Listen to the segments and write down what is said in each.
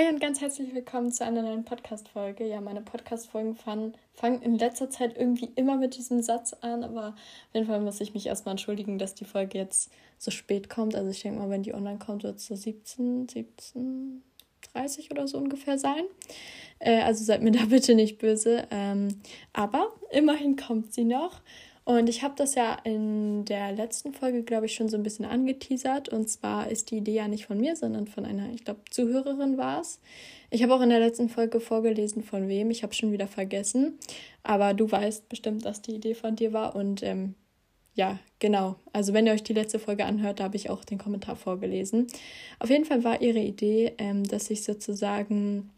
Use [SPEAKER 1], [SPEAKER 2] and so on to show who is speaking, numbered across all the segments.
[SPEAKER 1] Hey und ganz herzlich willkommen zu einer neuen Podcast-Folge. Ja, meine Podcast-Folgen fangen, fangen in letzter Zeit irgendwie immer mit diesem Satz an, aber auf jeden Fall muss ich mich erstmal entschuldigen, dass die Folge jetzt so spät kommt. Also ich denke mal, wenn die online kommt, wird es so 17, 17, 30 oder so ungefähr sein. Äh, also seid mir da bitte nicht böse. Ähm, aber immerhin kommt sie noch. Und ich habe das ja in der letzten Folge, glaube ich, schon so ein bisschen angeteasert. Und zwar ist die Idee ja nicht von mir, sondern von einer, ich glaube, Zuhörerin war es. Ich habe auch in der letzten Folge vorgelesen, von wem. Ich habe schon wieder vergessen. Aber du weißt bestimmt, dass die Idee von dir war. Und ähm, ja, genau. Also wenn ihr euch die letzte Folge anhört, da habe ich auch den Kommentar vorgelesen. Auf jeden Fall war ihre Idee, ähm, dass ich sozusagen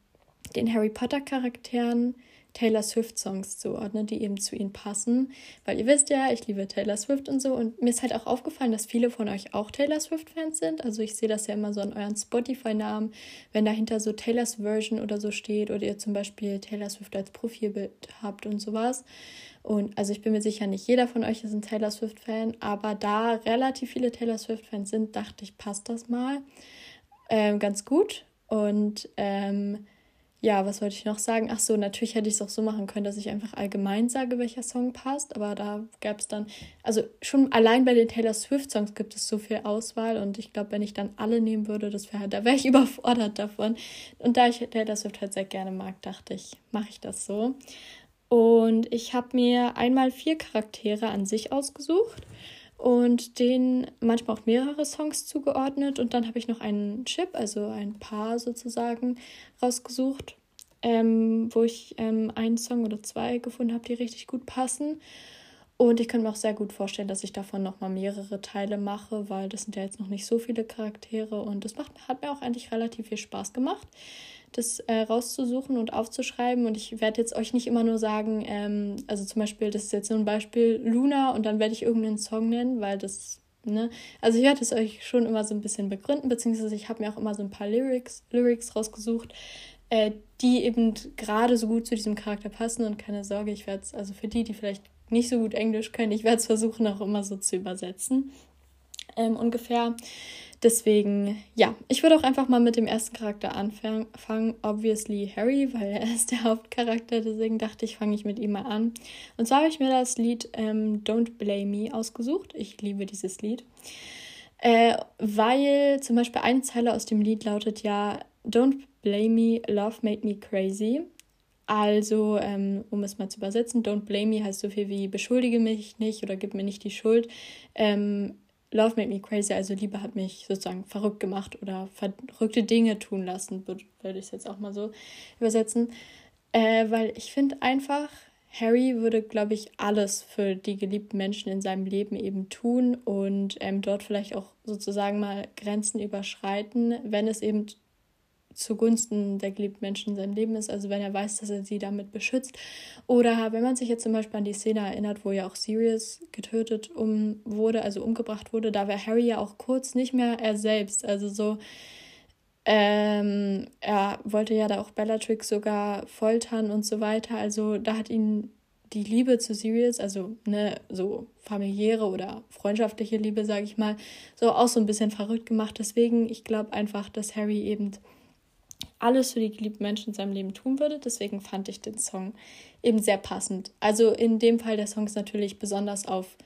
[SPEAKER 1] den Harry Potter Charakteren Taylor Swift Songs zuordne, die eben zu ihnen passen. Weil ihr wisst ja, ich liebe Taylor Swift und so. Und mir ist halt auch aufgefallen, dass viele von euch auch Taylor Swift-Fans sind. Also ich sehe das ja immer so an euren Spotify-Namen, wenn dahinter so Taylors Version oder so steht oder ihr zum Beispiel Taylor Swift als Profilbild habt und sowas. Und also ich bin mir sicher, nicht jeder von euch ist ein Taylor Swift-Fan, aber da relativ viele Taylor Swift-Fans sind, dachte ich, passt das mal ähm, ganz gut. Und ähm, ja, was wollte ich noch sagen? Ach so, natürlich hätte ich es auch so machen können, dass ich einfach allgemein sage, welcher Song passt. Aber da gab es dann, also schon allein bei den Taylor Swift-Songs gibt es so viel Auswahl. Und ich glaube, wenn ich dann alle nehmen würde, das wäre, da wäre ich überfordert davon. Und da ich Taylor Swift halt sehr gerne mag, dachte ich, mache ich das so. Und ich habe mir einmal vier Charaktere an sich ausgesucht und denen manchmal auch mehrere Songs zugeordnet. Und dann habe ich noch einen Chip, also ein Paar sozusagen, rausgesucht, ähm, wo ich ähm, einen Song oder zwei gefunden habe, die richtig gut passen. Und ich könnte mir auch sehr gut vorstellen, dass ich davon nochmal mehrere Teile mache, weil das sind ja jetzt noch nicht so viele Charaktere und das macht, hat mir auch eigentlich relativ viel Spaß gemacht das äh, rauszusuchen und aufzuschreiben. Und ich werde jetzt euch nicht immer nur sagen, ähm, also zum Beispiel, das ist jetzt so ein Beispiel Luna und dann werde ich irgendeinen Song nennen, weil das, ne, also ich werde es euch schon immer so ein bisschen begründen, beziehungsweise ich habe mir auch immer so ein paar Lyrics, Lyrics rausgesucht, äh, die eben gerade so gut zu diesem Charakter passen und keine Sorge, ich werde es, also für die, die vielleicht nicht so gut Englisch können, ich werde es versuchen auch immer so zu übersetzen. Ähm, ungefähr. Deswegen, ja, ich würde auch einfach mal mit dem ersten Charakter anfangen. Obviously Harry, weil er ist der Hauptcharakter. Deswegen dachte ich, fange ich mit ihm mal an. Und zwar habe ich mir das Lied ähm, Don't Blame Me ausgesucht. Ich liebe dieses Lied. Äh, weil zum Beispiel eine Zeile aus dem Lied lautet ja Don't blame me, love made me crazy. Also, ähm, um es mal zu übersetzen, don't blame me heißt so viel wie beschuldige mich nicht oder gib mir nicht die Schuld. Ähm, Love made me crazy, also Liebe hat mich sozusagen verrückt gemacht oder verrückte Dinge tun lassen, würde ich es jetzt auch mal so übersetzen. Äh, weil ich finde einfach, Harry würde, glaube ich, alles für die geliebten Menschen in seinem Leben eben tun und ähm, dort vielleicht auch sozusagen mal Grenzen überschreiten, wenn es eben zugunsten der geliebten Menschen in seinem Leben ist, also wenn er weiß, dass er sie damit beschützt. Oder wenn man sich jetzt zum Beispiel an die Szene erinnert, wo ja auch Sirius getötet um, wurde, also umgebracht wurde, da war Harry ja auch kurz nicht mehr er selbst. Also so, ähm, er wollte ja da auch Bellatrix sogar foltern und so weiter. Also da hat ihn die Liebe zu Sirius, also ne, so familiäre oder freundschaftliche Liebe, sage ich mal, so auch so ein bisschen verrückt gemacht. Deswegen, ich glaube einfach, dass Harry eben alles für die geliebten Menschen in seinem Leben tun würde. Deswegen fand ich den Song eben sehr passend. Also in dem Fall der Song ist natürlich besonders auf,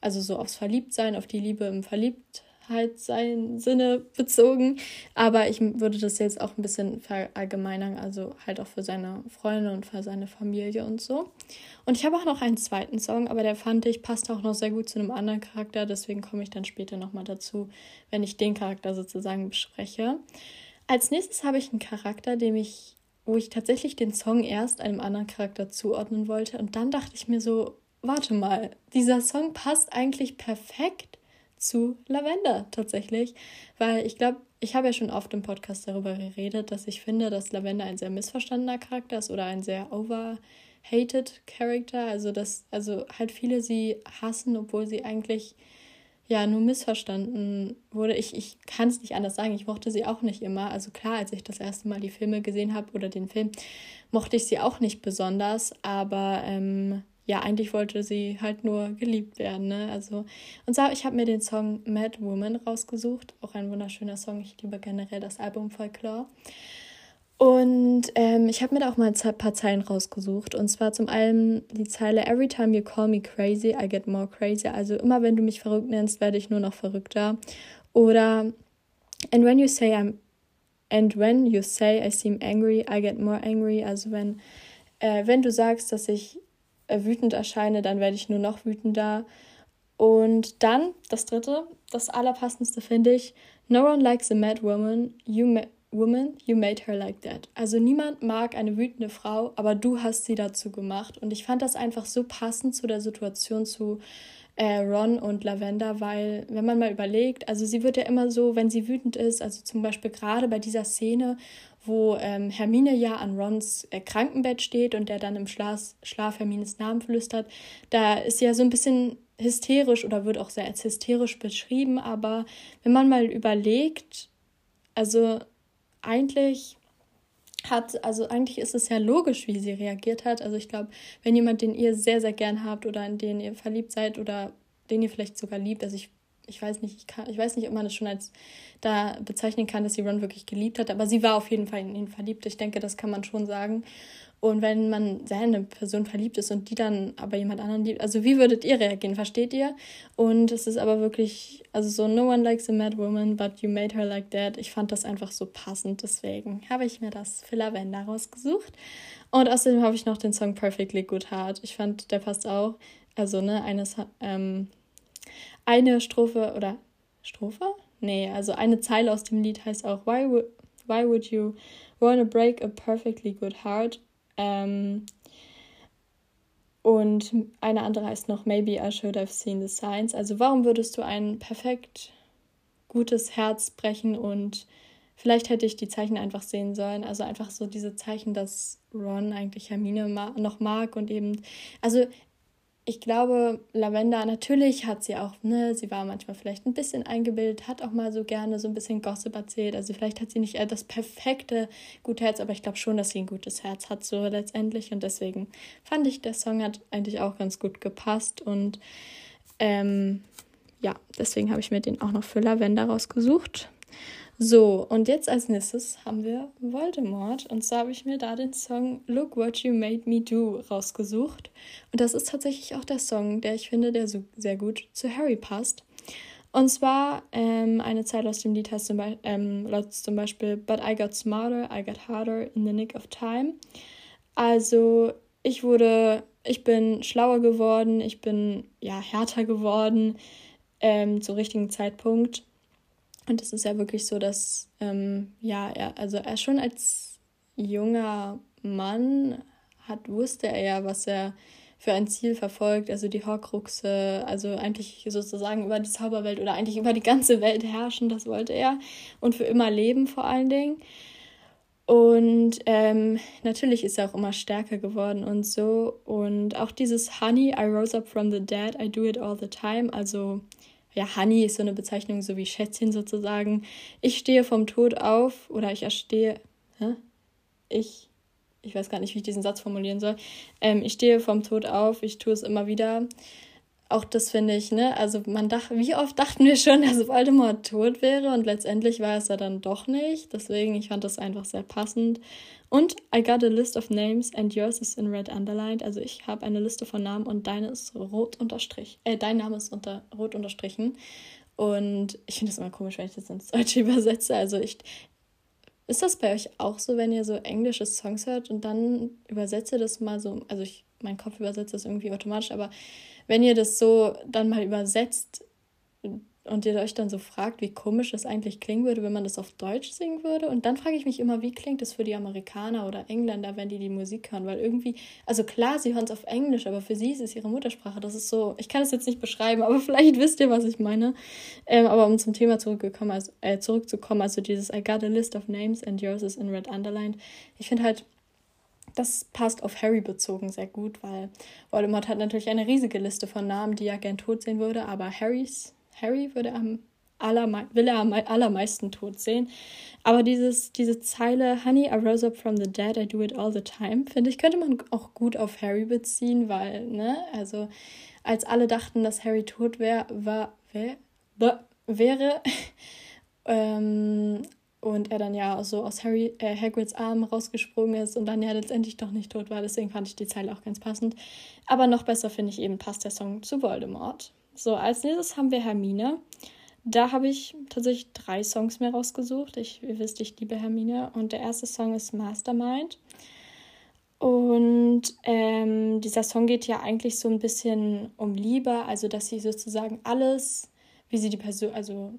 [SPEAKER 1] also so aufs Verliebtsein, auf die Liebe im Verliebtheit Sinne bezogen. Aber ich würde das jetzt auch ein bisschen verallgemeinern, also halt auch für seine Freunde und für seine Familie und so. Und ich habe auch noch einen zweiten Song, aber der fand ich passt auch noch sehr gut zu einem anderen Charakter. Deswegen komme ich dann später nochmal dazu, wenn ich den Charakter sozusagen bespreche. Als nächstes habe ich einen Charakter, dem ich, wo ich tatsächlich den Song erst einem anderen Charakter zuordnen wollte. Und dann dachte ich mir so, warte mal, dieser Song passt eigentlich perfekt zu Lavender tatsächlich. Weil ich glaube, ich habe ja schon oft im Podcast darüber geredet, dass ich finde, dass Lavender ein sehr missverstandener Charakter ist oder ein sehr overhated Charakter. Also, dass also halt viele sie hassen, obwohl sie eigentlich ja nur missverstanden wurde. Ich, ich kann es nicht anders sagen. Ich mochte sie auch nicht immer. Also klar, als ich das erste Mal die Filme gesehen habe oder den Film, mochte ich sie auch nicht besonders. Aber ähm, ja, eigentlich wollte sie halt nur geliebt werden. Ne? Also, und so, ich habe mir den Song Mad Woman rausgesucht. Auch ein wunderschöner Song. Ich liebe generell das Album Folklore. Und ähm, ich habe mir da auch mal ein paar Zeilen rausgesucht. Und zwar zum einen die Zeile Every time you call me crazy, I get more crazy. Also immer wenn du mich verrückt nennst, werde ich nur noch verrückter. Oder And when you say I'm And when you say I seem angry, I get more angry. Also wenn, äh, wenn du sagst, dass ich äh, wütend erscheine, dann werde ich nur noch wütender. Und dann das dritte, das allerpassendste finde ich, No one likes a mad woman. You ma woman, you made her like that. Also niemand mag eine wütende Frau, aber du hast sie dazu gemacht. Und ich fand das einfach so passend zu der Situation zu äh, Ron und Lavender, weil wenn man mal überlegt, also sie wird ja immer so, wenn sie wütend ist, also zum Beispiel gerade bei dieser Szene, wo ähm, Hermine ja an Rons äh, Krankenbett steht und der dann im Schlaf, Schlaf Hermines Namen flüstert, da ist sie ja so ein bisschen hysterisch oder wird auch sehr als hysterisch beschrieben, aber wenn man mal überlegt, also eigentlich hat, also eigentlich ist es ja logisch, wie sie reagiert hat. Also ich glaube, wenn jemand, den ihr sehr, sehr gern habt oder in den ihr verliebt seid oder den ihr vielleicht sogar liebt, also ich, ich weiß nicht, ich, kann, ich weiß nicht, ob man das schon als da bezeichnen kann, dass sie Ron wirklich geliebt hat, aber sie war auf jeden Fall in ihn verliebt. Ich denke, das kann man schon sagen. Und wenn man sehr in eine Person verliebt ist und die dann aber jemand anderen liebt, also wie würdet ihr reagieren, versteht ihr? Und es ist aber wirklich, also so, no one likes a mad woman, but you made her like that. Ich fand das einfach so passend, deswegen habe ich mir das für Lavender rausgesucht. Und außerdem habe ich noch den Song Perfectly Good Heart. Ich fand, der passt auch. Also, ne, eines, ähm, eine Strophe oder Strophe? Nee, also eine Zeile aus dem Lied heißt auch Why, why would you wanna break a perfectly good heart? Ähm, und eine andere heißt noch Maybe I should have seen the signs. Also warum würdest du ein perfekt gutes Herz brechen und vielleicht hätte ich die Zeichen einfach sehen sollen. Also einfach so diese Zeichen, dass Ron eigentlich Hermine ma noch mag und eben, also ich glaube, Lavenda, natürlich hat sie auch, ne, sie war manchmal vielleicht ein bisschen eingebildet, hat auch mal so gerne so ein bisschen Gossip erzählt. Also vielleicht hat sie nicht das perfekte gute Herz, aber ich glaube schon, dass sie ein gutes Herz hat, so letztendlich. Und deswegen fand ich, der Song hat eigentlich auch ganz gut gepasst. Und ähm, ja, deswegen habe ich mir den auch noch für Lavenda rausgesucht. So, und jetzt als nächstes haben wir Voldemort. Und zwar habe ich mir da den Song Look What You Made Me Do rausgesucht. Und das ist tatsächlich auch der Song, der ich finde, der so sehr gut zu Harry passt. Und zwar ähm, eine Zeile aus dem Lied heißt zum, Be ähm, zum Beispiel But I got smarter, I got harder in the nick of time. Also ich wurde, ich bin schlauer geworden, ich bin ja härter geworden ähm, zum richtigen Zeitpunkt. Und es ist ja wirklich so, dass, ähm, ja, er, also er schon als junger Mann hat, wusste er ja, was er für ein Ziel verfolgt, also die Horcruxe, also eigentlich sozusagen über die Zauberwelt oder eigentlich über die ganze Welt herrschen, das wollte er und für immer leben vor allen Dingen. Und ähm, natürlich ist er auch immer stärker geworden und so. Und auch dieses Honey, I rose up from the dead, I do it all the time, also ja, Honey ist so eine Bezeichnung, so wie Schätzchen sozusagen. Ich stehe vom Tod auf oder ich erstehe, hä? ich, ich weiß gar nicht, wie ich diesen Satz formulieren soll. Ähm, ich stehe vom Tod auf, ich tue es immer wieder. Auch das finde ich, ne? Also man dachte, wie oft dachten wir schon, dass Voldemort tot wäre und letztendlich war es er dann doch nicht. Deswegen, ich fand das einfach sehr passend. Und I got a list of names and yours is in red underlined. Also ich habe eine Liste von Namen und deine ist rot unterstrich. Äh, dein Name ist unter rot unterstrichen. Und ich finde es immer komisch, wenn ich das ins Deutsche übersetze. Also ich. Ist das bei euch auch so, wenn ihr so englische Songs hört und dann übersetze das mal so, also ich, mein Kopf übersetzt das irgendwie automatisch, aber wenn ihr das so dann mal übersetzt, und ihr euch dann so fragt, wie komisch das eigentlich klingen würde, wenn man das auf Deutsch singen würde. Und dann frage ich mich immer, wie klingt das für die Amerikaner oder Engländer, wenn die die Musik hören? Weil irgendwie, also klar, sie hören es auf Englisch, aber für sie ist es ihre Muttersprache. Das ist so, ich kann es jetzt nicht beschreiben, aber vielleicht wisst ihr, was ich meine. Ähm, aber um zum Thema zurückgekommen, also, äh, zurückzukommen, also dieses I got a list of names and yours is in red underlined. Ich finde halt, das passt auf Harry bezogen sehr gut, weil Voldemort hat natürlich eine riesige Liste von Namen, die er gern tot sehen würde, aber Harrys Harry würde am allerme will er am allermeisten tot sehen. Aber dieses, diese Zeile, Honey, I rose up from the dead, I do it all the time, finde ich, könnte man auch gut auf Harry beziehen, weil, ne, also als alle dachten, dass Harry tot wär, war, wär, wäre, ähm, und er dann ja so aus Harry, äh, Hagrids Arm rausgesprungen ist und dann ja letztendlich doch nicht tot war. Deswegen fand ich die Zeile auch ganz passend. Aber noch besser finde ich eben passt der Song zu Voldemort. So, als nächstes haben wir Hermine. Da habe ich tatsächlich drei Songs mehr rausgesucht. Ich, ihr wisst, ich liebe Hermine. Und der erste Song ist Mastermind. Und ähm, dieser Song geht ja eigentlich so ein bisschen um Liebe, also dass sie sozusagen alles, wie sie die Person, also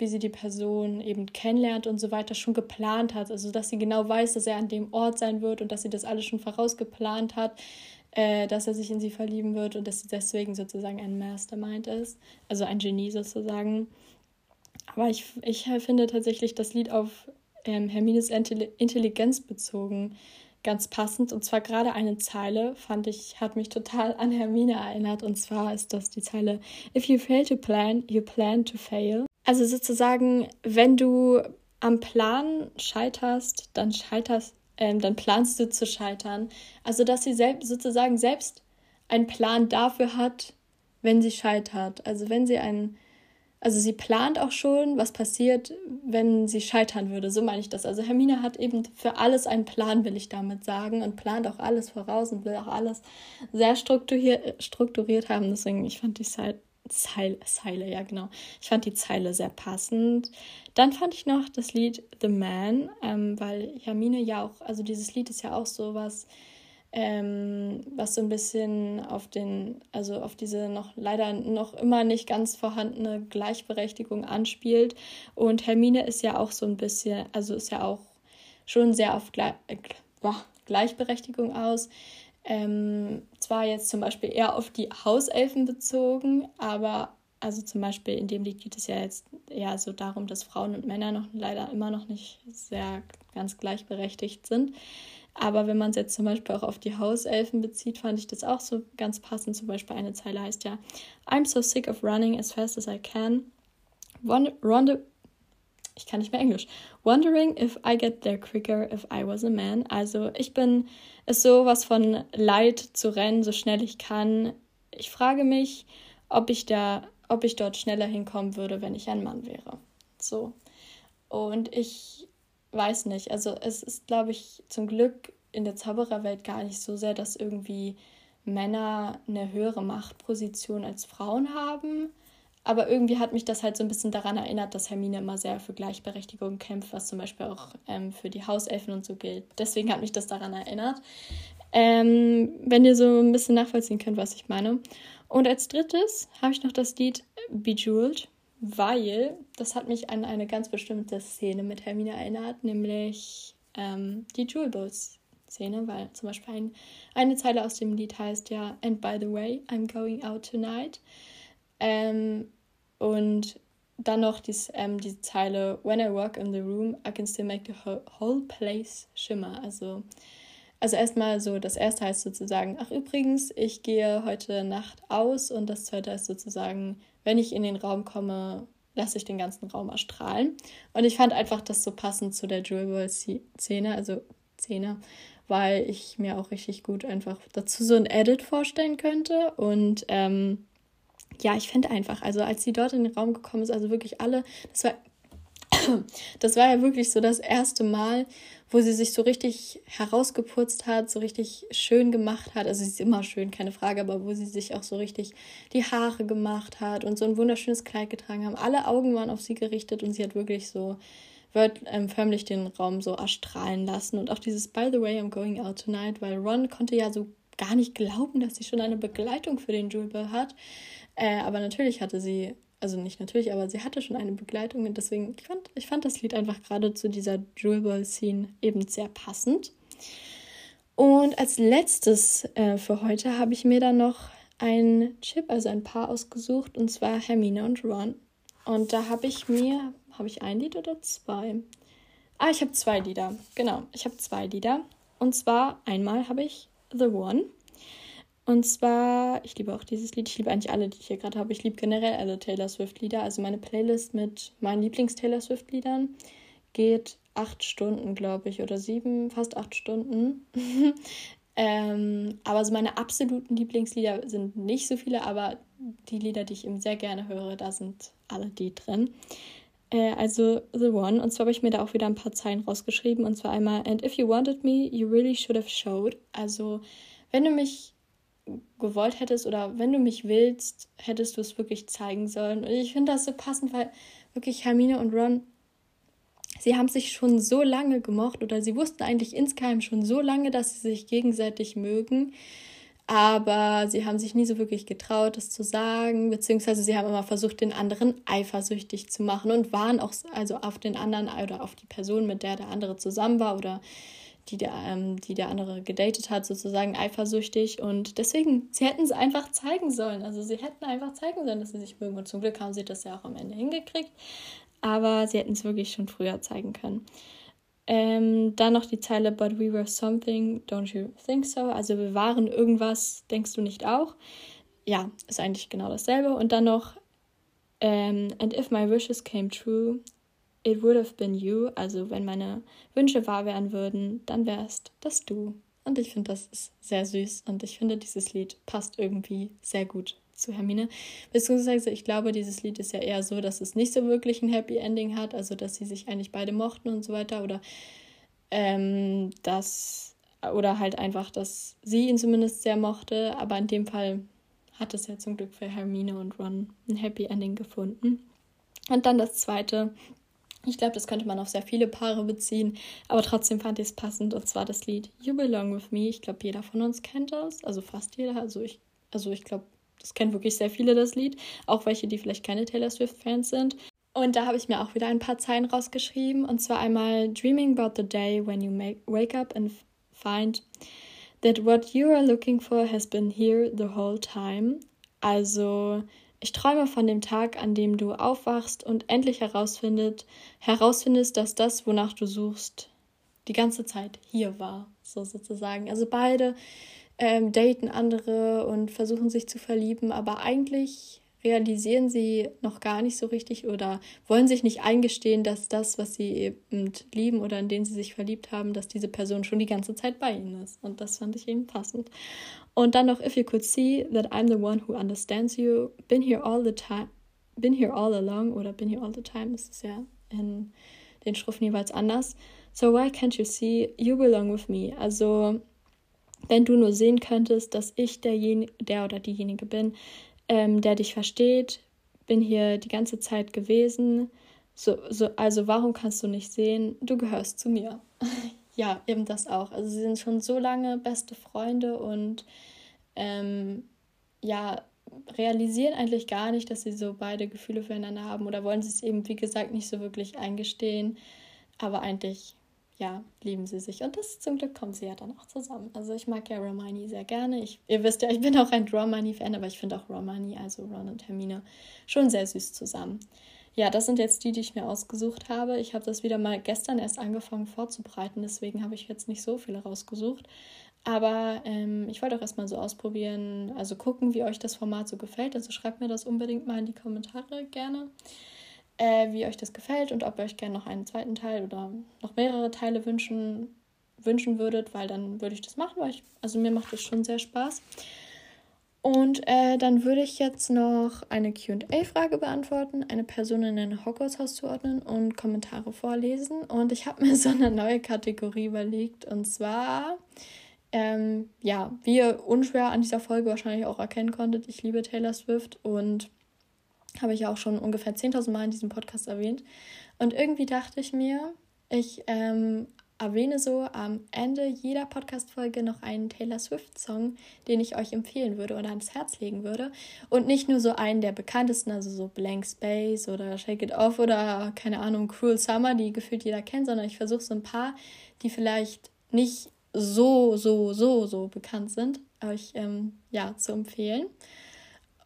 [SPEAKER 1] wie sie die Person eben kennenlernt und so weiter, schon geplant hat. Also dass sie genau weiß, dass er an dem Ort sein wird und dass sie das alles schon vorausgeplant hat, äh, dass er sich in sie verlieben wird und dass sie deswegen sozusagen ein Mastermind ist, also ein Genie sozusagen. Aber ich, ich finde tatsächlich das Lied auf ähm, Hermines Intelligenz bezogen ganz passend. Und zwar gerade eine Zeile, fand ich, hat mich total an Hermine erinnert. Und zwar ist das die Zeile: If you fail to plan, you plan to fail. Also sozusagen, wenn du am Plan scheiterst, dann scheiterst, ähm, dann planst du zu scheitern. Also dass sie selbst sozusagen selbst einen Plan dafür hat, wenn sie scheitert. Also wenn sie einen also sie plant auch schon, was passiert, wenn sie scheitern würde. So meine ich das. Also Hermine hat eben für alles einen Plan, will ich damit sagen, und plant auch alles voraus und will auch alles sehr strukturiert, strukturiert haben. Deswegen, ich fand die Zeile, Zeile, Zeile, ja genau. Ich fand die Zeile sehr passend. Dann fand ich noch das Lied The Man, ähm, weil Hermine ja auch, also dieses Lied ist ja auch so was ähm, was so ein bisschen auf den, also auf diese noch leider noch immer nicht ganz vorhandene Gleichberechtigung anspielt. Und Hermine ist ja auch so ein bisschen, also ist ja auch schon sehr auf Gle äh, Gleichberechtigung aus. Ähm, zwar jetzt zum Beispiel eher auf die Hauselfen bezogen, aber also zum Beispiel in dem Lied geht es ja jetzt eher so darum, dass Frauen und Männer noch leider immer noch nicht sehr ganz gleichberechtigt sind. Aber wenn man es jetzt zum Beispiel auch auf die Hauselfen bezieht, fand ich das auch so ganz passend. Zum Beispiel eine Zeile heißt ja, I'm so sick of running as fast as I can. Wonder, ich kann nicht mehr Englisch. Wondering if I get there quicker if I was a man. Also ich bin es sowas von leid zu rennen, so schnell ich kann. Ich frage mich, ob ich da, ob ich dort schneller hinkommen würde, wenn ich ein Mann wäre. So. Und ich weiß nicht. Also es ist, glaube ich, zum Glück in der Zaubererwelt gar nicht so sehr, dass irgendwie Männer eine höhere Machtposition als Frauen haben. Aber irgendwie hat mich das halt so ein bisschen daran erinnert, dass Hermine immer sehr für Gleichberechtigung kämpft, was zum Beispiel auch ähm, für die Hauselfen und so gilt. Deswegen hat mich das daran erinnert. Ähm, wenn ihr so ein bisschen nachvollziehen könnt, was ich meine. Und als drittes habe ich noch das Lied Bejeweled weil das hat mich an eine ganz bestimmte Szene mit Hermine erinnert, nämlich ähm, die Jewel Bows Szene, weil zum Beispiel ein, eine Zeile aus dem Lied heißt ja And by the way, I'm going out tonight. Ähm, und dann noch dies, ähm, die Zeile When I walk in the room, I can still make the whole place shimmer. Also, also erstmal so, das erste heißt sozusagen, ach übrigens, ich gehe heute Nacht aus und das zweite heißt sozusagen, wenn ich in den Raum komme, lasse ich den ganzen Raum erstrahlen. Und ich fand einfach das so passend zu der Jewel World Szene, also Szene, weil ich mir auch richtig gut einfach dazu so ein Edit vorstellen könnte. Und ähm, ja, ich finde einfach, also als sie dort in den Raum gekommen ist, also wirklich alle, das war das war ja wirklich so das erste Mal, wo sie sich so richtig herausgeputzt hat, so richtig schön gemacht hat. Also sie ist immer schön, keine Frage, aber wo sie sich auch so richtig die Haare gemacht hat und so ein wunderschönes Kleid getragen haben. Alle Augen waren auf sie gerichtet und sie hat wirklich so wird ähm, förmlich den Raum so erstrahlen lassen. Und auch dieses By the way, I'm going out tonight, weil Ron konnte ja so gar nicht glauben, dass sie schon eine Begleitung für den Jewel hat. Äh, aber natürlich hatte sie also nicht natürlich, aber sie hatte schon eine Begleitung und deswegen, ich fand, ich fand das Lied einfach gerade zu dieser Jewel Ball Scene eben sehr passend. Und als letztes äh, für heute habe ich mir dann noch ein Chip, also ein Paar ausgesucht und zwar Hermine und Ron. Und da habe ich mir, habe ich ein Lied oder zwei? Ah, ich habe zwei Lieder. Genau, ich habe zwei Lieder. Und zwar einmal habe ich The One und zwar, ich liebe auch dieses Lied, ich liebe eigentlich alle, die ich hier gerade habe. Ich liebe generell alle Taylor Swift-Lieder. Also meine Playlist mit meinen Lieblings-Taylor Swift-Liedern geht acht Stunden, glaube ich, oder sieben, fast acht Stunden. ähm, aber so meine absoluten Lieblingslieder sind nicht so viele, aber die Lieder, die ich eben sehr gerne höre, da sind alle die drin. Äh, also The One. Und zwar habe ich mir da auch wieder ein paar Zeilen rausgeschrieben. Und zwar einmal, and if you wanted me, you really should have showed. Also, wenn du mich gewollt hättest oder wenn du mich willst, hättest du es wirklich zeigen sollen. Und ich finde das so passend, weil wirklich Hermine und Ron, sie haben sich schon so lange gemocht oder sie wussten eigentlich insgeheim schon so lange, dass sie sich gegenseitig mögen aber sie haben sich nie so wirklich getraut, das zu sagen, beziehungsweise sie haben immer versucht, den anderen eifersüchtig zu machen und waren auch also auf den anderen oder auf die Person, mit der der andere zusammen war oder die der, ähm, die der andere gedatet hat, sozusagen eifersüchtig. Und deswegen, sie hätten es einfach zeigen sollen. Also sie hätten einfach zeigen sollen, dass sie sich mögen. Und zum Glück haben sie das ja auch am Ende hingekriegt. Aber sie hätten es wirklich schon früher zeigen können. Ähm, dann noch die Zeile But we were something, don't you think so? Also wir waren irgendwas, denkst du nicht auch? Ja, ist eigentlich genau dasselbe. Und dann noch ähm, And if my wishes came true, it would have been you. Also wenn meine Wünsche wahr werden würden, dann wärst das du. Und ich finde, das ist sehr süß. Und ich finde, dieses Lied passt irgendwie sehr gut zu Hermine. Beziehungsweise ich glaube, dieses Lied ist ja eher so, dass es nicht so wirklich ein Happy Ending hat, also dass sie sich eigentlich beide mochten und so weiter. Oder ähm, dass, oder halt einfach, dass sie ihn zumindest sehr mochte. Aber in dem Fall hat es ja zum Glück für Hermine und Ron ein Happy Ending gefunden. Und dann das zweite. Ich glaube, das könnte man auf sehr viele Paare beziehen, aber trotzdem fand ich es passend und zwar das Lied You Belong With Me. Ich glaube, jeder von uns kennt das, also fast jeder. Also ich, also ich glaube, das kennen wirklich sehr viele, das Lied. Auch welche, die vielleicht keine Taylor Swift-Fans sind. Und da habe ich mir auch wieder ein paar Zeilen rausgeschrieben. Und zwar einmal Dreaming about the day when you make, wake up and find that what you are looking for has been here the whole time. Also ich träume von dem Tag, an dem du aufwachst und endlich herausfindet, herausfindest, dass das, wonach du suchst, die ganze Zeit hier war, so sozusagen. Also beide ähm, daten andere und versuchen sich zu verlieben, aber eigentlich realisieren sie noch gar nicht so richtig oder wollen sich nicht eingestehen, dass das, was sie eben lieben oder in den sie sich verliebt haben, dass diese Person schon die ganze Zeit bei ihnen ist. Und das fand ich eben passend. Und dann noch, if you could see that I'm the one who understands you, been here all the time, been here all along oder been here all the time, ist es ja in den Schriften jeweils anders. So why can't you see you belong with me? Also wenn du nur sehen könntest, dass ich derjenige, der oder diejenige bin, ähm, der dich versteht, bin hier die ganze Zeit gewesen. So, so, also warum kannst du nicht sehen, du gehörst zu mir? ja, eben das auch. Also sie sind schon so lange beste Freunde und ähm, ja, realisieren eigentlich gar nicht, dass sie so beide Gefühle füreinander haben oder wollen sie es eben, wie gesagt, nicht so wirklich eingestehen. Aber eigentlich ja, lieben sie sich. Und das zum Glück kommen sie ja dann auch zusammen. Also ich mag ja Romani sehr gerne. Ich, ihr wisst ja, ich bin auch ein Romani-Fan, aber ich finde auch Romani, also Ron und Hermine, schon sehr süß zusammen. Ja, das sind jetzt die, die ich mir ausgesucht habe. Ich habe das wieder mal gestern erst angefangen vorzubereiten, deswegen habe ich jetzt nicht so viele rausgesucht. Aber ähm, ich wollte auch erstmal so ausprobieren, also gucken, wie euch das Format so gefällt. Also schreibt mir das unbedingt mal in die Kommentare gerne äh, wie euch das gefällt und ob ihr euch gerne noch einen zweiten Teil oder noch mehrere Teile wünschen, wünschen würdet, weil dann würde ich das machen, weil ich, also mir macht das schon sehr Spaß. Und äh, dann würde ich jetzt noch eine QA-Frage beantworten, eine Person in ein Hogwarts-Haus zuordnen und Kommentare vorlesen. Und ich habe mir so eine neue Kategorie überlegt. Und zwar, ähm, ja, wie ihr unschwer an dieser Folge wahrscheinlich auch erkennen konntet, ich liebe Taylor Swift und habe ich ja auch schon ungefähr 10.000 Mal in diesem Podcast erwähnt. Und irgendwie dachte ich mir, ich ähm, erwähne so am Ende jeder Podcast-Folge noch einen Taylor Swift-Song, den ich euch empfehlen würde oder ans Herz legen würde. Und nicht nur so einen der bekanntesten, also so Blank Space oder Shake It Off oder keine Ahnung, Cruel Summer, die gefühlt jeder kennt, sondern ich versuche so ein paar, die vielleicht nicht so, so, so, so bekannt sind, euch ähm, ja, zu empfehlen.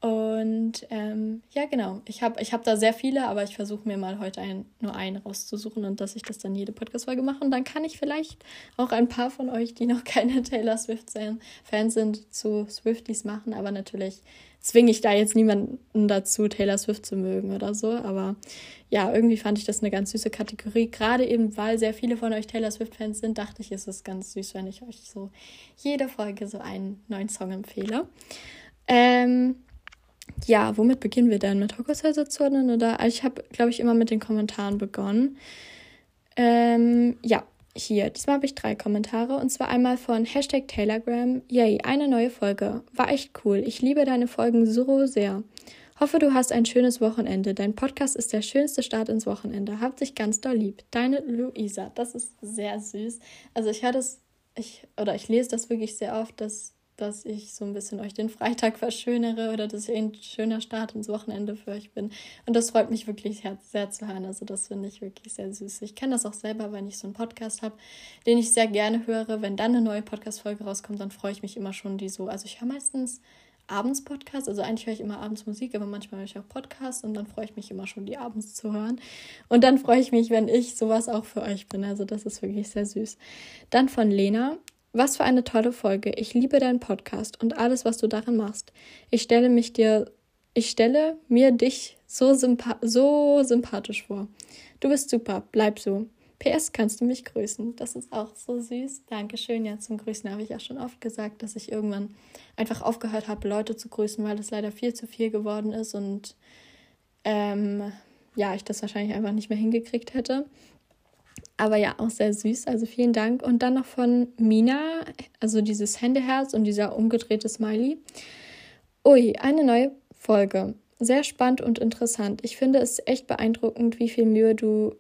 [SPEAKER 1] Und ähm, ja, genau. Ich habe ich hab da sehr viele, aber ich versuche mir mal heute ein, nur einen rauszusuchen und dass ich das dann jede Podcast-Folge mache. Und dann kann ich vielleicht auch ein paar von euch, die noch keine Taylor Swift-Fans sind, zu Swifties machen. Aber natürlich zwinge ich da jetzt niemanden dazu, Taylor Swift zu mögen oder so. Aber ja, irgendwie fand ich das eine ganz süße Kategorie. Gerade eben, weil sehr viele von euch Taylor Swift-Fans sind, dachte ich, ist es ganz süß, wenn ich euch so jede Folge so einen neuen Song empfehle. Ähm, ja, womit beginnen wir denn? Mit zuordnen oder? Also ich habe, glaube ich, immer mit den Kommentaren begonnen. Ähm, ja, hier. Diesmal habe ich drei Kommentare und zwar einmal von Hashtag Telegram. Yay, eine neue Folge. War echt cool. Ich liebe deine Folgen so sehr. Hoffe, du hast ein schönes Wochenende. Dein Podcast ist der schönste Start ins Wochenende. Habt dich ganz doll lieb. Deine Luisa. Das ist sehr süß. Also ich höre das, ich, oder ich lese das wirklich sehr oft, dass dass ich so ein bisschen euch den Freitag verschönere oder dass ich ein schöner Start ins Wochenende für euch bin. Und das freut mich wirklich sehr, sehr zu hören. Also das finde ich wirklich sehr süß. Ich kenne das auch selber, wenn ich so einen Podcast habe, den ich sehr gerne höre. Wenn dann eine neue Podcast-Folge rauskommt, dann freue ich mich immer schon, die so. Also ich höre meistens abends Podcasts, also eigentlich höre ich immer abends Musik, aber manchmal höre ich auch Podcasts und dann freue ich mich immer schon, die abends zu hören. Und dann freue ich mich, wenn ich sowas auch für euch bin. Also das ist wirklich sehr süß. Dann von Lena. Was für eine tolle Folge. Ich liebe deinen Podcast und alles, was du darin machst. Ich stelle mich dir, ich stelle mir dich so, sympa so sympathisch vor. Du bist super, bleib so. PS, kannst du mich grüßen? Das ist auch so süß. Dankeschön. Ja, zum Grüßen habe ich ja schon oft gesagt, dass ich irgendwann einfach aufgehört habe, Leute zu grüßen, weil es leider viel zu viel geworden ist und ähm, ja, ich das wahrscheinlich einfach nicht mehr hingekriegt hätte. Aber ja, auch sehr süß. Also vielen Dank. Und dann noch von Mina, also dieses Händeherz und dieser umgedrehte Smiley. Ui, eine neue Folge. Sehr spannend und interessant. Ich finde es echt beeindruckend, wie viel Mühe du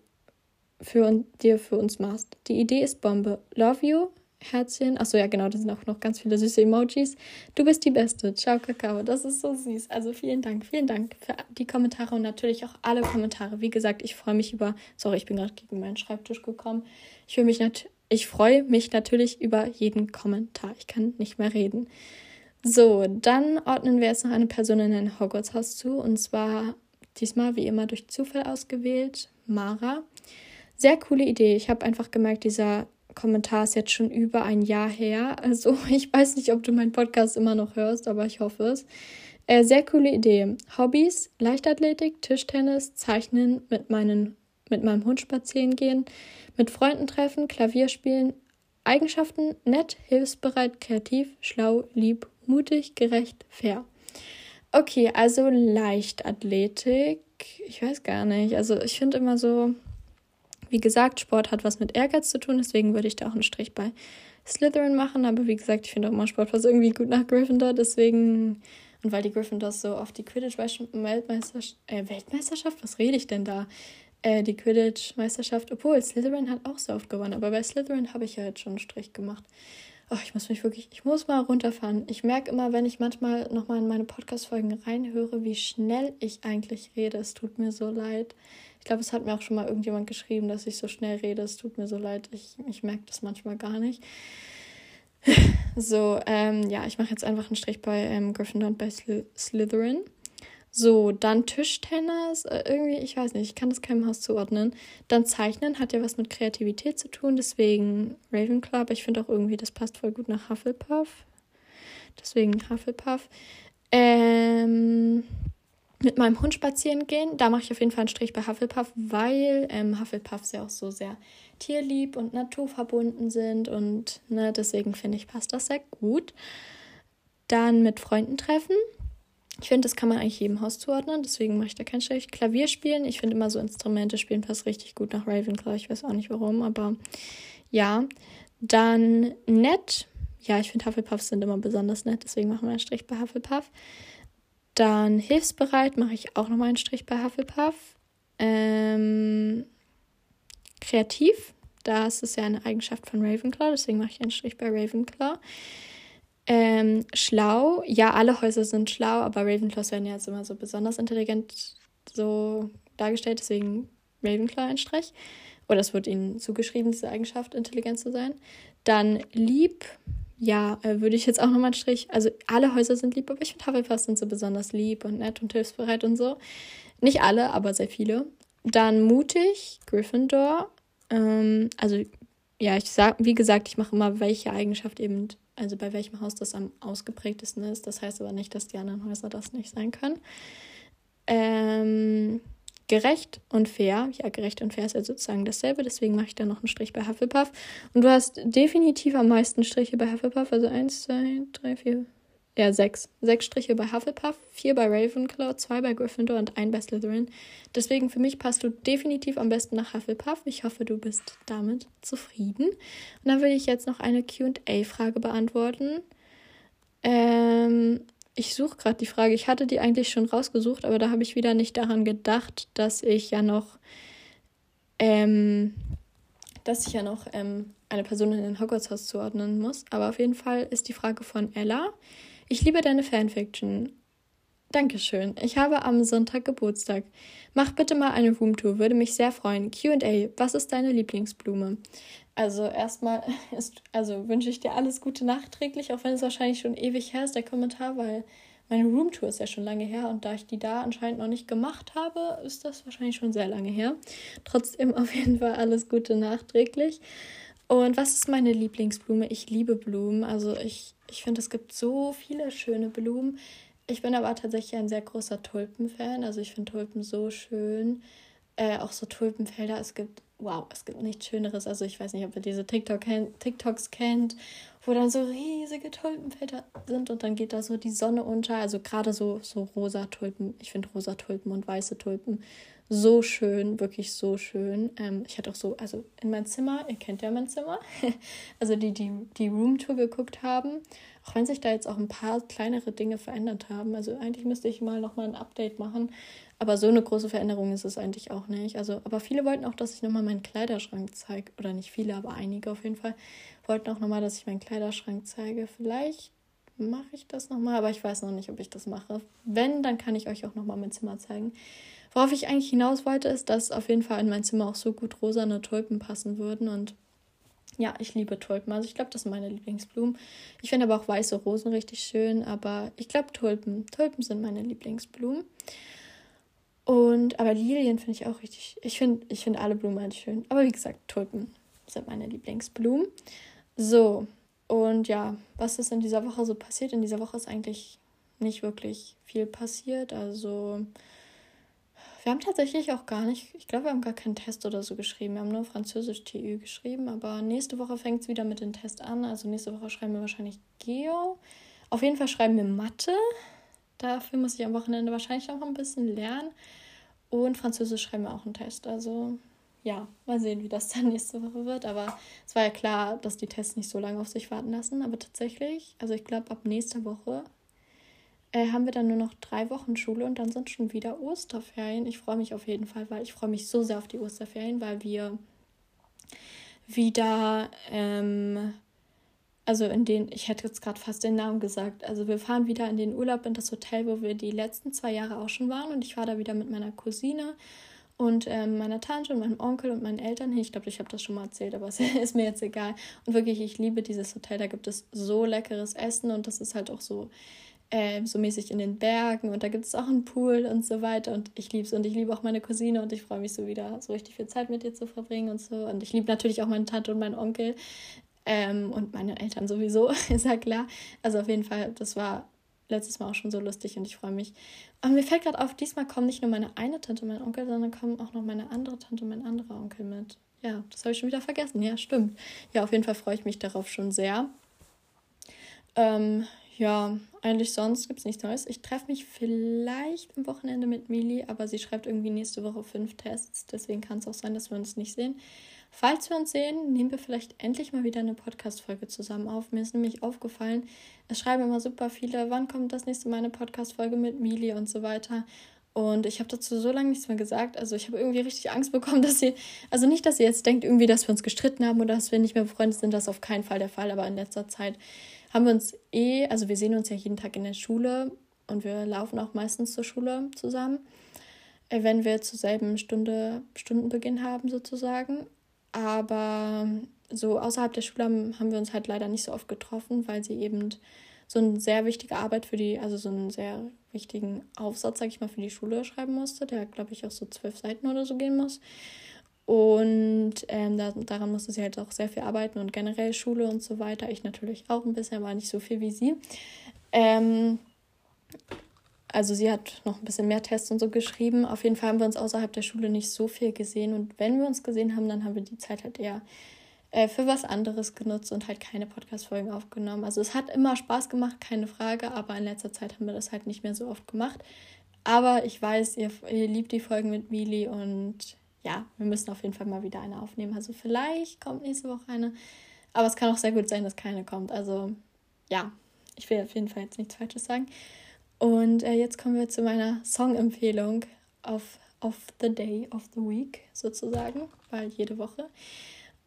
[SPEAKER 1] für, dir für uns machst. Die Idee ist Bombe. Love you. Herzchen. Achso, ja, genau, da sind auch noch ganz viele süße Emojis. Du bist die Beste. Ciao, Kakao. Das ist so süß. Also vielen Dank, vielen Dank für die Kommentare und natürlich auch alle Kommentare. Wie gesagt, ich freue mich über. Sorry, ich bin gerade gegen meinen Schreibtisch gekommen. Ich, mich ich freue mich natürlich über jeden Kommentar. Ich kann nicht mehr reden. So, dann ordnen wir jetzt noch eine Person in ein Hogwarts-Haus zu. Und zwar diesmal wie immer durch Zufall ausgewählt. Mara. Sehr coole Idee. Ich habe einfach gemerkt, dieser Kommentar ist jetzt schon über ein Jahr her. Also ich weiß nicht, ob du meinen Podcast immer noch hörst, aber ich hoffe es. Äh, sehr coole Idee. Hobbys, Leichtathletik, Tischtennis, Zeichnen, mit, meinen, mit meinem Hund spazieren gehen, mit Freunden treffen, Klavier spielen. Eigenschaften, nett, hilfsbereit, kreativ, schlau, lieb, mutig, gerecht, fair. Okay, also Leichtathletik. Ich weiß gar nicht. Also ich finde immer so, wie gesagt, Sport hat was mit Ehrgeiz zu tun, deswegen würde ich da auch einen Strich bei Slytherin machen. Aber wie gesagt, ich finde auch immer Sport passt irgendwie gut nach Gryffindor, deswegen. Und weil die Gryffindors so oft die Quidditch-Weltmeisterschaft, äh, Weltmeisterschaft, was rede ich denn da? Äh, die Quidditch-Meisterschaft, obwohl Slytherin hat auch so oft gewonnen, aber bei Slytherin habe ich ja jetzt schon einen Strich gemacht. Oh, ich muss mich wirklich, ich muss mal runterfahren. Ich merke immer, wenn ich manchmal nochmal in meine Podcast-Folgen reinhöre, wie schnell ich eigentlich rede. Es tut mir so leid. Ich glaube, es hat mir auch schon mal irgendjemand geschrieben, dass ich so schnell rede. Es tut mir so leid. Ich, ich merke das manchmal gar nicht. So, ähm, ja, ich mache jetzt einfach einen Strich bei ähm, Gryffindor und bei Sly Slytherin. So, dann Tischtennis. Äh, irgendwie, ich weiß nicht, ich kann das keinem Haus zuordnen. Dann Zeichnen hat ja was mit Kreativität zu tun, deswegen Ravenclaw. Aber ich finde auch irgendwie, das passt voll gut nach Hufflepuff. Deswegen Hufflepuff. Ähm, mit meinem Hund spazieren gehen. Da mache ich auf jeden Fall einen Strich bei Hufflepuff, weil ähm, Hufflepuffs ja auch so sehr tierlieb und naturverbunden sind und ne, deswegen finde ich, passt das sehr gut. Dann mit Freunden treffen. Ich finde, das kann man eigentlich jedem Haus zuordnen, deswegen mache ich da keinen Strich. Klavier spielen. Ich finde immer so Instrumente spielen passt richtig gut nach Ravenclaw. Ich weiß auch nicht warum, aber ja. Dann nett. Ja, ich finde Hufflepuffs sind immer besonders nett, deswegen machen wir einen Strich bei Hufflepuff. Dann hilfsbereit mache ich auch nochmal einen Strich bei Hufflepuff. Ähm, kreativ, das ist ja eine Eigenschaft von Ravenclaw, deswegen mache ich einen Strich bei Ravenclaw. Ähm, schlau, ja, alle Häuser sind schlau, aber Ravenclaws werden ja jetzt immer so besonders intelligent so dargestellt, deswegen Ravenclaw ein Strich. Oder es wird ihnen zugeschrieben, diese Eigenschaft, intelligent zu sein. Dann lieb, ja, äh, würde ich jetzt auch nochmal einen Strich. Also alle Häuser sind lieb, aber ich finde Hufflepuff sind so besonders lieb und nett und hilfsbereit und so. Nicht alle, aber sehr viele. Dann mutig, Gryffindor. Ähm, also ja, ich sag, wie gesagt, ich mache immer, welche Eigenschaft eben, also bei welchem Haus das am ausgeprägtesten ist. Das heißt aber nicht, dass die anderen Häuser das nicht sein können. Ähm, gerecht und fair. Ja, gerecht und fair ist ja sozusagen dasselbe, deswegen mache ich da noch einen Strich bei Hufflepuff. Und du hast definitiv am meisten Striche bei Hufflepuff, also 1, 2, 3, 4, ja, sechs. Sechs Striche bei Hufflepuff, vier bei Ravenclaw, zwei bei Gryffindor und ein bei Slytherin. Deswegen für mich passt du definitiv am besten nach Hufflepuff. Ich hoffe, du bist damit zufrieden. Und dann will ich jetzt noch eine QA-Frage beantworten. Ähm, ich suche gerade die Frage. Ich hatte die eigentlich schon rausgesucht, aber da habe ich wieder nicht daran gedacht, dass ich ja noch, ähm, dass ich ja noch ähm, eine Person in den Hogwarts-Haus zuordnen muss. Aber auf jeden Fall ist die Frage von Ella. Ich liebe deine Fanfiction. Dankeschön. Ich habe am Sonntag Geburtstag. Mach bitte mal eine Roomtour, würde mich sehr freuen. QA, was ist deine Lieblingsblume? Also erstmal ist, also wünsche ich dir alles Gute nachträglich, auch wenn es wahrscheinlich schon ewig her ist, der Kommentar, weil meine Roomtour ist ja schon lange her und da ich die da anscheinend noch nicht gemacht habe, ist das wahrscheinlich schon sehr lange her. Trotzdem auf jeden Fall alles Gute nachträglich. Und was ist meine Lieblingsblume? Ich liebe Blumen. Also ich, ich finde, es gibt so viele schöne Blumen. Ich bin aber tatsächlich ein sehr großer Tulpen-Fan. Also ich finde Tulpen so schön. Äh, auch so Tulpenfelder. Es gibt, wow, es gibt nichts Schöneres. Also ich weiß nicht, ob ihr diese TikTok TikToks kennt, wo dann so riesige Tulpenfelder sind und dann geht da so die Sonne unter. Also gerade so, so rosa Tulpen. Ich finde rosa Tulpen und weiße Tulpen so schön, wirklich so schön. Ähm, ich hatte auch so, also in mein Zimmer, ihr kennt ja mein Zimmer, also die, die die Roomtour geguckt haben, auch wenn sich da jetzt auch ein paar kleinere Dinge verändert haben. Also eigentlich müsste ich mal nochmal ein Update machen, aber so eine große Veränderung ist es eigentlich auch nicht. Also, aber viele wollten auch, dass ich nochmal meinen Kleiderschrank zeige, oder nicht viele, aber einige auf jeden Fall, wollten auch nochmal, dass ich meinen Kleiderschrank zeige. Vielleicht mache ich das nochmal, aber ich weiß noch nicht, ob ich das mache. Wenn, dann kann ich euch auch nochmal mein Zimmer zeigen. Worauf ich eigentlich hinaus wollte, ist, dass auf jeden Fall in mein Zimmer auch so gut rosane Tulpen passen würden. Und ja, ich liebe Tulpen. Also ich glaube, das sind meine Lieblingsblumen. Ich finde aber auch weiße Rosen richtig schön. Aber ich glaube Tulpen. Tulpen sind meine Lieblingsblumen. Und aber Lilien finde ich auch richtig. Ich finde ich find alle Blumen halt schön. Aber wie gesagt, Tulpen sind meine Lieblingsblumen. So, und ja, was ist in dieser Woche so passiert? In dieser Woche ist eigentlich nicht wirklich viel passiert. Also wir haben tatsächlich auch gar nicht, ich glaube, wir haben gar keinen Test oder so geschrieben. Wir haben nur Französisch TÜ geschrieben, aber nächste Woche fängt es wieder mit dem Test an. Also nächste Woche schreiben wir wahrscheinlich Geo. Auf jeden Fall schreiben wir Mathe. Dafür muss ich am Wochenende wahrscheinlich auch ein bisschen lernen. Und Französisch schreiben wir auch einen Test. Also ja, mal sehen, wie das dann nächste Woche wird. Aber es war ja klar, dass die Tests nicht so lange auf sich warten lassen. Aber tatsächlich, also ich glaube, ab nächster Woche äh, haben wir dann nur noch drei Wochen Schule und dann sind schon wieder Osterferien. Ich freue mich auf jeden Fall, weil ich freue mich so sehr auf die Osterferien, weil wir wieder, ähm, also in den, ich hätte jetzt gerade fast den Namen gesagt, also wir fahren wieder in den Urlaub in das Hotel, wo wir die letzten zwei Jahre auch schon waren und ich war da wieder mit meiner Cousine und ähm, meiner Tante und meinem Onkel und meinen Eltern hin. Ich glaube, ich habe das schon mal erzählt, aber es ist mir jetzt egal. Und wirklich, ich liebe dieses Hotel. Da gibt es so leckeres Essen und das ist halt auch so äh, so mäßig in den Bergen und da gibt es auch einen Pool und so weiter und ich liebe es und ich liebe auch meine Cousine und ich freue mich so wieder so richtig viel Zeit mit ihr zu verbringen und so und ich liebe natürlich auch meine Tante und meinen Onkel ähm, und meine Eltern sowieso, ist ja klar. Also auf jeden Fall, das war letztes Mal auch schon so lustig und ich freue mich. Und mir fällt gerade auf, diesmal kommen nicht nur meine eine Tante und mein Onkel, sondern kommen auch noch meine andere Tante und mein anderer Onkel mit. Ja, das habe ich schon wieder vergessen. Ja, stimmt. Ja, auf jeden Fall freue ich mich darauf schon sehr. Ähm, ja, eigentlich sonst gibt es nichts Neues. Ich treffe mich vielleicht am Wochenende mit Mili, aber sie schreibt irgendwie nächste Woche fünf Tests. Deswegen kann es auch sein, dass wir uns nicht sehen. Falls wir uns sehen, nehmen wir vielleicht endlich mal wieder eine Podcast-Folge zusammen auf. Mir ist nämlich aufgefallen, es schreiben immer super viele, wann kommt das nächste Mal eine Podcast-Folge mit Mili und so weiter. Und ich habe dazu so lange nichts mehr gesagt. Also ich habe irgendwie richtig Angst bekommen, dass sie, also nicht, dass sie jetzt denkt, irgendwie, dass wir uns gestritten haben oder dass wir nicht mehr befreundet sind, das ist auf keinen Fall der Fall. Aber in letzter Zeit haben wir uns eh, also wir sehen uns ja jeden Tag in der Schule und wir laufen auch meistens zur Schule zusammen, äh, wenn wir zur selben Stunde, Stundenbeginn haben sozusagen. Aber so außerhalb der Schule haben wir uns halt leider nicht so oft getroffen, weil sie eben so eine sehr wichtige Arbeit für die, also so einen sehr wichtigen Aufsatz, sag ich mal, für die Schule schreiben musste, der, glaube ich, auch so zwölf Seiten oder so gehen muss. Und ähm, da, daran musste sie halt auch sehr viel arbeiten und generell Schule und so weiter. Ich natürlich auch ein bisschen, aber nicht so viel wie sie. Ähm, also sie hat noch ein bisschen mehr Tests und so geschrieben. Auf jeden Fall haben wir uns außerhalb der Schule nicht so viel gesehen. Und wenn wir uns gesehen haben, dann haben wir die Zeit halt eher äh, für was anderes genutzt und halt keine Podcast-Folgen aufgenommen. Also es hat immer Spaß gemacht, keine Frage, aber in letzter Zeit haben wir das halt nicht mehr so oft gemacht. Aber ich weiß, ihr, ihr liebt die Folgen mit Mili und ja, wir müssen auf jeden Fall mal wieder eine aufnehmen. Also vielleicht kommt nächste Woche eine. Aber es kann auch sehr gut sein, dass keine kommt. Also ja, ich will auf jeden Fall jetzt nichts Falsches sagen. Und äh, jetzt kommen wir zu meiner Song-Empfehlung of, of the day, of the week sozusagen, weil jede Woche.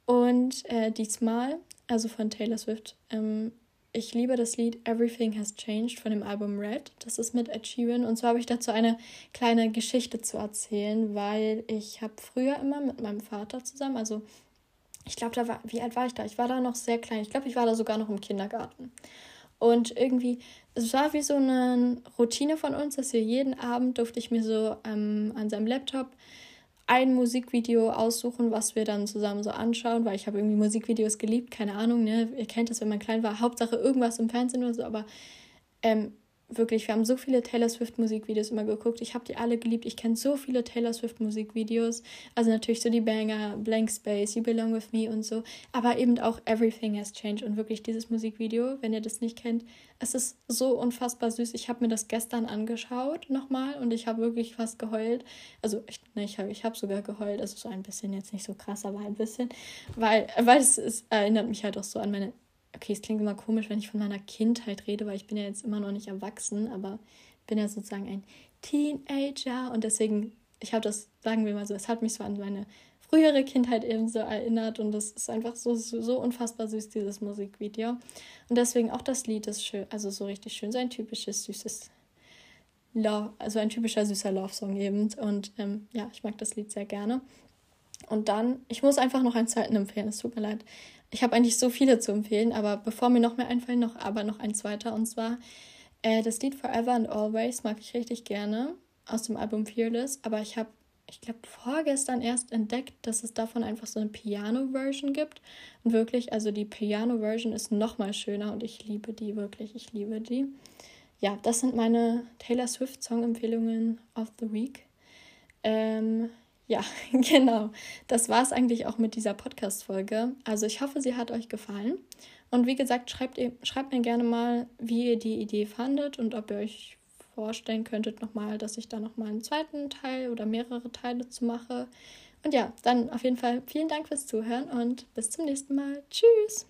[SPEAKER 1] Und äh, diesmal, also von Taylor Swift, ähm, ich liebe das Lied Everything Has Changed von dem Album Red. Das ist mit Sheeran. Und zwar habe ich dazu eine kleine Geschichte zu erzählen, weil ich habe früher immer mit meinem Vater zusammen, also ich glaube, da war, wie alt war ich da? Ich war da noch sehr klein. Ich glaube, ich war da sogar noch im Kindergarten. Und irgendwie, es war wie so eine Routine von uns, dass wir jeden Abend durfte ich mir so ähm, an seinem Laptop ein Musikvideo aussuchen, was wir dann zusammen so anschauen, weil ich habe irgendwie Musikvideos geliebt, keine Ahnung, ne? Ihr kennt das, wenn man klein war, Hauptsache irgendwas im Fernsehen oder so, aber ähm, wirklich, wir haben so viele Taylor Swift Musikvideos immer geguckt. Ich habe die alle geliebt. Ich kenne so viele Taylor Swift Musikvideos. Also natürlich so die Banger, Blank Space, You Belong With Me und so. Aber eben auch Everything Has Changed. Und wirklich dieses Musikvideo, wenn ihr das nicht kennt, es ist so unfassbar süß. Ich habe mir das gestern angeschaut nochmal und ich habe wirklich fast geheult. Also ich, ne, ich habe ich hab sogar geheult. Also so ein bisschen, jetzt nicht so krass, aber ein bisschen. Weil, weil es, es erinnert mich halt auch so an meine okay, es klingt immer komisch, wenn ich von meiner Kindheit rede, weil ich bin ja jetzt immer noch nicht erwachsen, aber bin ja sozusagen ein Teenager und deswegen, ich habe das, sagen wir mal so, es hat mich so an meine frühere Kindheit eben so erinnert und das ist einfach so, so, so unfassbar süß, dieses Musikvideo. Und deswegen auch das Lied ist schön, also so richtig schön, so ein typisches, süßes Love, also ein typischer süßer Love-Song eben. Und ähm, ja, ich mag das Lied sehr gerne. Und dann, ich muss einfach noch einen zweiten empfehlen, es tut mir leid. Ich habe eigentlich so viele zu empfehlen, aber bevor mir noch mehr einfallen, noch aber noch ein zweiter. Und zwar äh, das Lied Forever and Always mag ich richtig gerne aus dem Album Fearless. Aber ich habe, ich glaube, vorgestern erst entdeckt, dass es davon einfach so eine Piano-Version gibt. Und wirklich, also die Piano-Version ist noch mal schöner und ich liebe die wirklich. Ich liebe die. Ja, das sind meine Taylor Swift Song-Empfehlungen of the Week. Ähm, ja, genau. Das war es eigentlich auch mit dieser Podcast-Folge. Also ich hoffe, sie hat euch gefallen. Und wie gesagt, schreibt, schreibt mir gerne mal, wie ihr die Idee fandet und ob ihr euch vorstellen könntet nochmal, dass ich da nochmal einen zweiten Teil oder mehrere Teile zu mache. Und ja, dann auf jeden Fall vielen Dank fürs Zuhören und bis zum nächsten Mal. Tschüss!